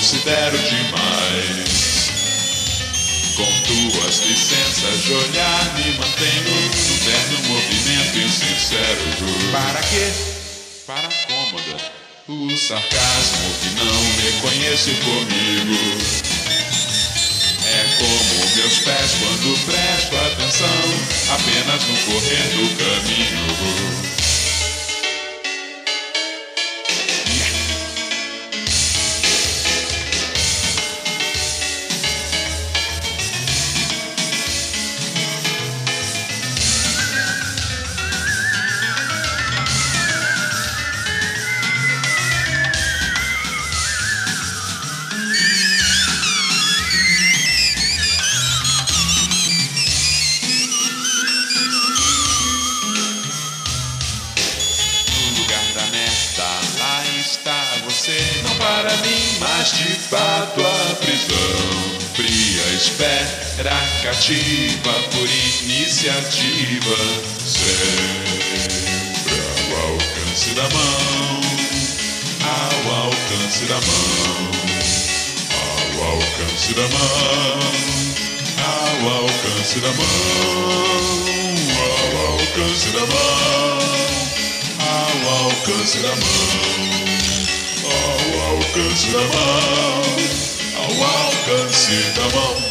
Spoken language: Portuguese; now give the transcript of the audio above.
considero demais. Com tuas licenças de olhar, me mantenho no terno movimento insincero. Para quê? Para cômoda, o sarcasmo que não reconheço comigo. É como meus pés quando presto atenção, apenas você. Não para mim, mas de fato a prisão. Fria espera cativa por iniciativa. Sempre ao alcance da mão. Ao alcance da mão. Ao alcance da mão. Ao alcance da mão. Ao alcance da mão ao alcance da mão, alcance da mão, ao alcance da mão.